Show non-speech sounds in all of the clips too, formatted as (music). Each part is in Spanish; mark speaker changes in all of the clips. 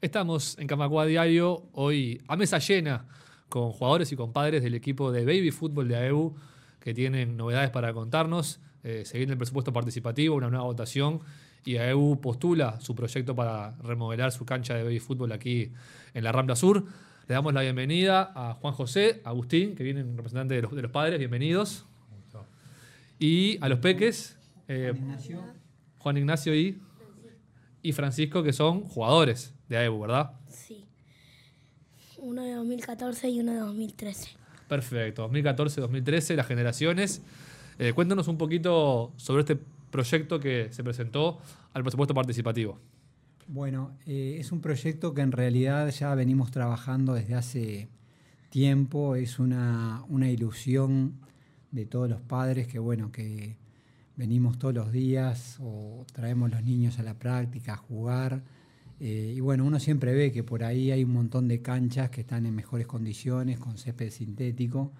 Speaker 1: Estamos en Camacua Diario, hoy a mesa llena, con jugadores y compadres del equipo de Baby Fútbol de AEU, que tienen novedades para contarnos. Eh, se viene el presupuesto participativo, una nueva votación, y AEU postula su proyecto para remodelar su cancha de Baby Fútbol aquí en la Rambla Sur. Le damos la bienvenida a Juan José, Agustín, que vienen representantes de los, de los padres, bienvenidos. Y a los peques, eh, Juan Ignacio y, y Francisco, que son jugadores de AEU, ¿verdad?
Speaker 2: Sí. Uno de 2014 y uno de 2013.
Speaker 1: Perfecto, 2014-2013, las generaciones. Eh, cuéntanos un poquito sobre este proyecto que se presentó al presupuesto participativo.
Speaker 3: Bueno, eh, es un proyecto que en realidad ya venimos trabajando desde hace tiempo, es una, una ilusión de todos los padres que, bueno, que venimos todos los días o traemos los niños a la práctica, a jugar. Eh, y bueno, uno siempre ve que por ahí hay un montón de canchas que están en mejores condiciones, con césped sintético.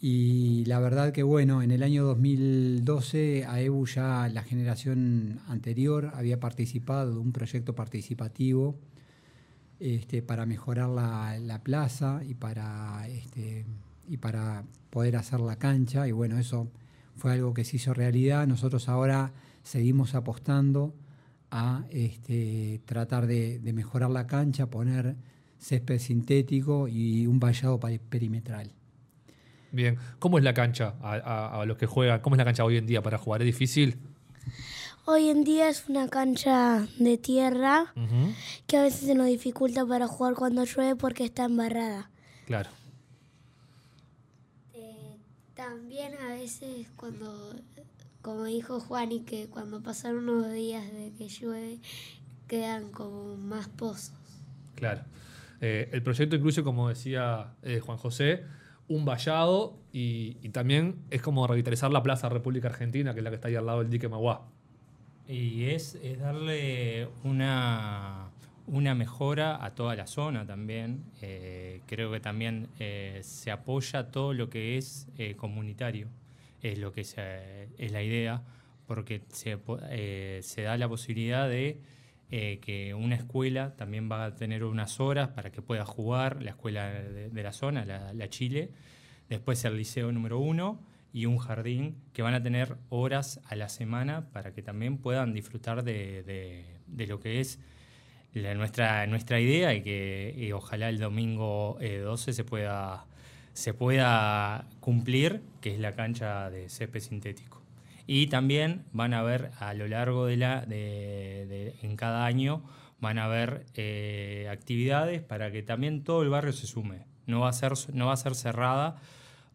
Speaker 3: Y la verdad que bueno, en el año 2012 AEBU ya la generación anterior había participado de un proyecto participativo este, para mejorar la, la plaza y para este, y para poder hacer la cancha. Y bueno, eso fue algo que se hizo realidad. Nosotros ahora seguimos apostando a este, tratar de, mejorar la cancha, poner césped sintético y un vallado perimetral.
Speaker 1: Bien, ¿cómo es la cancha a, los que juegan? ¿Cómo es la cancha hoy en día para jugar? ¿Es difícil?
Speaker 2: Hoy en día es una cancha de tierra que a veces se nos dificulta para jugar cuando llueve porque está embarrada.
Speaker 1: Claro.
Speaker 4: También a veces cuando, como dijo Juan, y que cuando pasan unos días de que llueve, quedan como más pozos.
Speaker 1: Claro. Eh, el proyecto incluye, como decía eh, Juan José, un vallado y, y, también es como revitalizar la Plaza República Argentina, que es la que está ahí al lado del dique Maguá.
Speaker 5: Y es, es darle una una mejora a toda la zona también. Eh, creo que también eh, se apoya todo lo que es eh, comunitario, es lo que es la idea, porque se, se, da la posibilidad de que una escuela también va a tener unas horas para que pueda jugar, la escuela de, la zona, la, Chile, después el liceo número uno y un jardín que van a tener horas a la semana para que también puedan disfrutar de, de lo que es nuestra, nuestra idea y que ojalá el domingo 12 eh, se pueda, se pueda cumplir, que es la cancha de césped sintético. Y también van a ver a lo largo de la, de, en cada año, van a haber eh, actividades para que también todo el barrio se sume. No va a ser, no va a ser cerrada,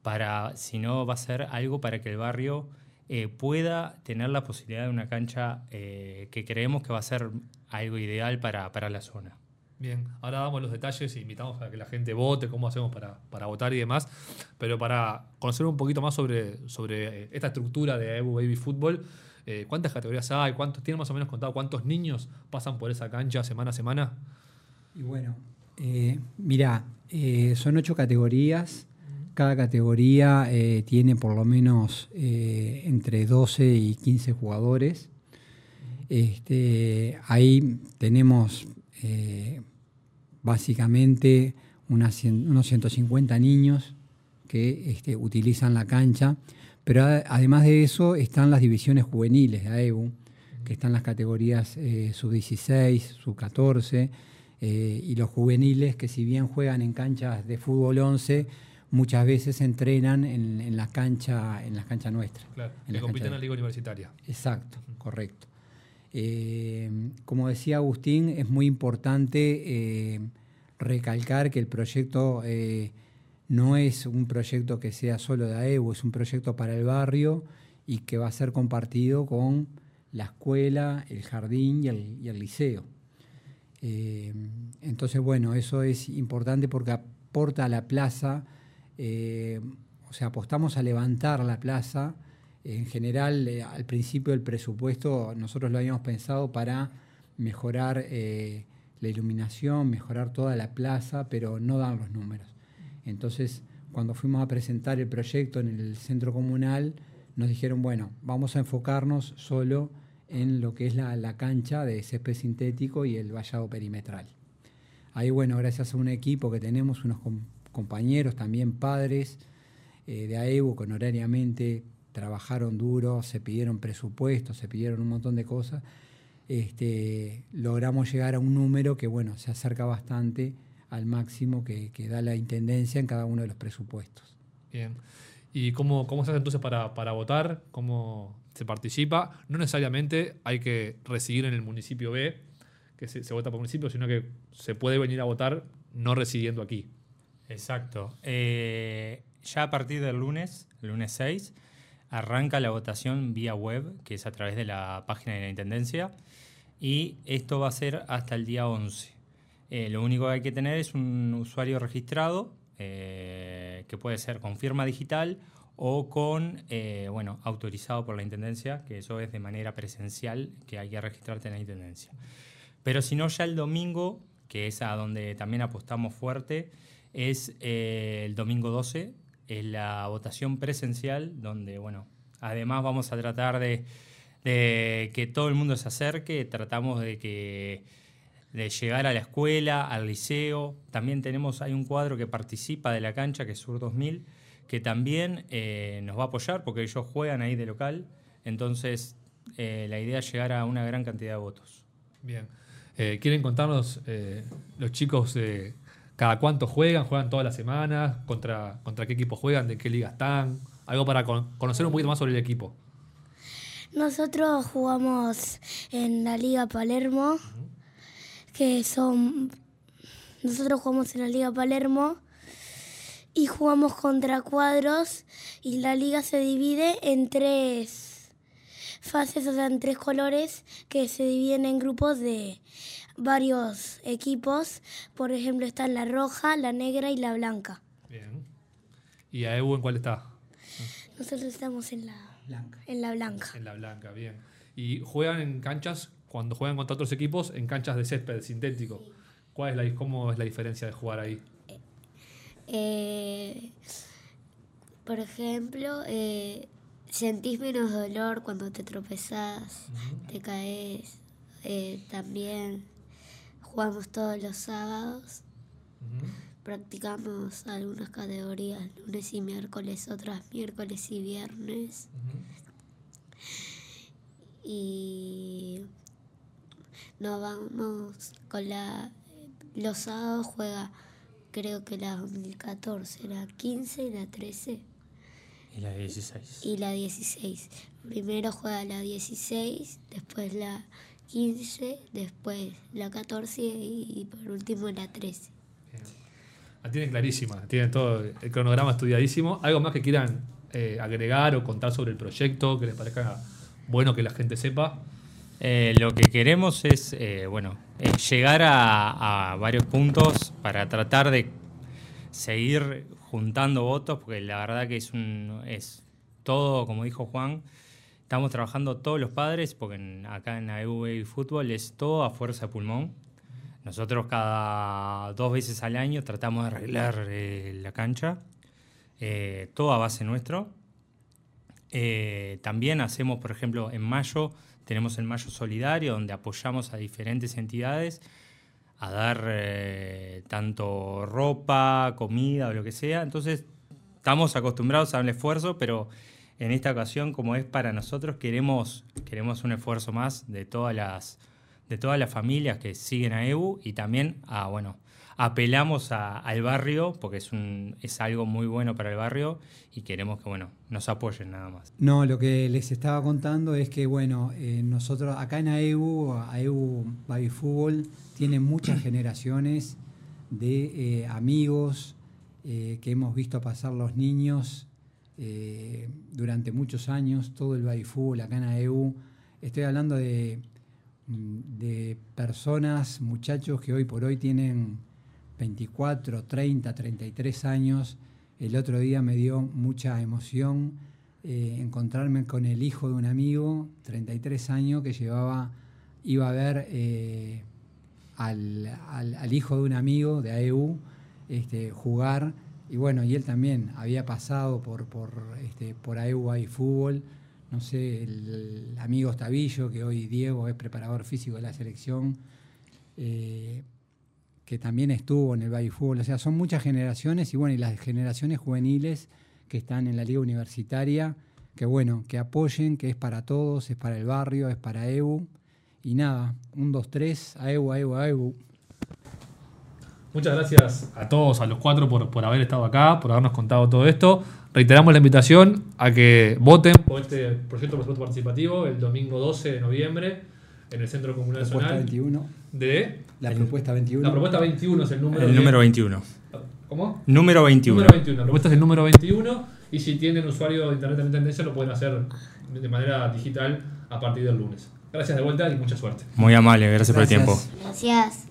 Speaker 5: para, sino va a ser algo para que el barrio eh, pueda tener la posibilidad de una cancha eh, que creemos que va a ser algo ideal para, la zona.
Speaker 1: Bien, ahora damos los detalles e invitamos a que la gente vote, cómo hacemos para, votar y demás. Pero para conocer un poquito más sobre, sobre eh, esta estructura de Evo Baby Football, ¿cuántas categorías hay? ¿Cuántos, ¿Tienen más o menos contado cuántos niños pasan por esa cancha semana a semana?
Speaker 3: Y bueno, mira, son ocho categorías cada categoría eh, tiene por lo menos eh, entre 12 y 15 jugadores. Este, ahí tenemos eh, básicamente unos 150 niños que este, utilizan la cancha, pero además de eso están las divisiones juveniles de AEBU, que están las categorías sub-16, sub-14 y los juveniles que si bien juegan en canchas de fútbol 11, muchas veces entrenan en, la cancha en la cancha nuestra.
Speaker 1: Claro,
Speaker 3: en
Speaker 1: que compiten en la liga universitaria.
Speaker 3: Exacto, correcto. Eh, como decía Agustín, es muy importante eh, recalcar que el proyecto eh, no es un proyecto que sea solo de AEBU, es un proyecto para el barrio y que va a ser compartido con la escuela, el jardín y el liceo. entonces, bueno, eso es importante porque aporta a la plaza eh, o sea, apostamos a levantar la plaza. En general, eh, al principio del presupuesto, nosotros lo habíamos pensado para mejorar eh, la iluminación, mejorar toda la plaza, pero no dan los números. Entonces, cuando fuimos a presentar el proyecto en el centro comunal, nos dijeron, bueno, vamos a enfocarnos solo en lo que es la, cancha de césped sintético y el vallado perimetral. Ahí, bueno, gracias a un equipo que tenemos, unos compañeros, también padres eh, de AEU, que honorariamente trabajaron duro, se pidieron presupuestos, se pidieron un montón de cosas, este, logramos llegar a un número que, bueno, se acerca bastante al máximo que, da la Intendencia en cada uno de los presupuestos.
Speaker 1: Bien. ¿Y cómo, cómo se hace entonces para, para votar? ¿Cómo se participa? No necesariamente hay que residir en el municipio B, que se, vota por municipio, sino que se puede venir a votar no residiendo aquí.
Speaker 5: Exacto. Eh, ya a partir del lunes, lunes 6, arranca la votación vía web, que es a través de la página de la Intendencia, y esto va a ser hasta el día 11. Eh, lo único que hay que tener es un usuario registrado, eh, que puede ser con firma digital o con, bueno, autorizado por la Intendencia, que eso es de manera presencial, que hay que registrarte en la Intendencia. Pero si no, ya el domingo, que es a donde también apostamos fuerte, es el domingo 12, es la votación presencial, donde, bueno, además vamos a tratar de, que todo el mundo se acerque, tratamos de que de llegar a la escuela, al liceo. También tenemos, hay un cuadro que participa de la cancha, que es Sur 2000, que también eh, nos va a apoyar porque ellos juegan ahí de local. Entonces, eh, la idea es llegar a una gran cantidad de votos.
Speaker 1: Bien. Eh, ¿Quieren contarnos los chicos cada cuánto juegan? ¿Juegan todas las semanas? ¿Contra, ¿Contra qué equipo juegan? ¿De qué liga están? Algo para conocer un poquito más sobre el equipo.
Speaker 2: Nosotros jugamos en la Liga Palermo que son... Nosotros jugamos en la Liga Palermo y jugamos contra cuadros y la liga se divide en tres fases, o sea, en tres colores que se dividen en grupos de varios equipos. Por ejemplo, están la roja, la negra y la blanca.
Speaker 1: Bien. ¿Y a EU en cuál está?
Speaker 2: Nosotros estamos en la blanca. En la blanca.
Speaker 1: En la blanca, bien. ¿Y juegan en canchas cuando juegan contra otros equipos en canchas de césped sintético. ¿Cuál es la, ¿Cómo es la diferencia de jugar ahí?
Speaker 4: Eh, por ejemplo, eh, sentís menos dolor cuando te tropezás, te caes. Eh, también jugamos todos los sábados. Practicamos algunas categorías lunes y miércoles, otras miércoles y viernes. Y nos vamos con la... Los sábados juega, creo que la 2014, la 15 y la 13.
Speaker 5: Y la 16.
Speaker 4: Y la 16. Primero juega la 16, después la 15, después la 14 y, por último la 13.
Speaker 1: La tienen clarísima, tienen todo el cronograma estudiadísimo. ¿Algo más que quieran eh, agregar o contar sobre el proyecto que les parezca bueno que la gente sepa?
Speaker 5: Eh, lo que queremos es, eh, bueno, llegar a, varios puntos para tratar de seguir juntando votos, porque la verdad que es, un, es todo, como dijo Juan, estamos trabajando todos los padres, porque acá en AEU y Fútbol es todo a fuerza de pulmón. Nosotros cada dos veces al año tratamos de arreglar eh, la cancha, todo a base nuestro. también hacemos, por ejemplo, en mayo tenemos el Mayo Solidario, donde apoyamos a diferentes entidades a dar eh, tanto ropa, comida o lo que sea. Entonces, estamos acostumbrados a un esfuerzo, pero en esta ocasión, como es para nosotros, queremos, queremos un esfuerzo más de todas las, de todas las familias que siguen a EBU y también a, bueno, apelamos al barrio, porque es, un, es algo muy bueno para el barrio y queremos que bueno, nos apoyen nada más.
Speaker 3: No, lo que les estaba contando es que bueno, eh, nosotros acá en AEU, AEU Baby Fútbol, tiene muchas (clears throat) generaciones de eh, amigos eh, que hemos visto pasar los niños durante muchos años, todo el baby fútbol acá en AEU. Estoy hablando de, de personas, muchachos que hoy por hoy tienen 24, 30, 33 años. El otro día me dio mucha emoción eh, encontrarme con el hijo de un amigo, 33 años, que llevaba, iba a ver eh, al, hijo de un amigo de AEU este, jugar. Y bueno, y él también había pasado por, por, este, por AEU y fútbol. no sé, el amigo Tabillo, que hoy Diego es preparador físico de la selección, eh, que también estuvo en el Baby Fútbol. O sea, son muchas generaciones y bueno, y las generaciones juveniles que están en la liga universitaria, que bueno, que apoyen, que es para todos, es para el barrio, es para EBU. Y nada, un, dos, tres, a EBU, a EBU, a EBU.
Speaker 1: Muchas gracias a todos, a los cuatro, por, por haber estado acá, por habernos contado todo esto. Reiteramos la invitación a que voten por este proyecto de presupuesto participativo el domingo 12 de noviembre en el Centro Comunal
Speaker 3: Propuesta
Speaker 1: Nacional
Speaker 3: 21.
Speaker 1: de...
Speaker 3: La propuesta 21.
Speaker 1: La propuesta 21 es el número...
Speaker 5: El
Speaker 1: de-
Speaker 5: número 21.
Speaker 1: ¿Cómo?
Speaker 5: Número 21.
Speaker 1: Número 21. La propuesta es el número 21 y si tienen usuario de Internet en tendencia lo pueden hacer de manera digital a partir del lunes. Gracias de vuelta y mucha suerte.
Speaker 5: Muy amable, gracias por el tiempo.
Speaker 4: Gracias.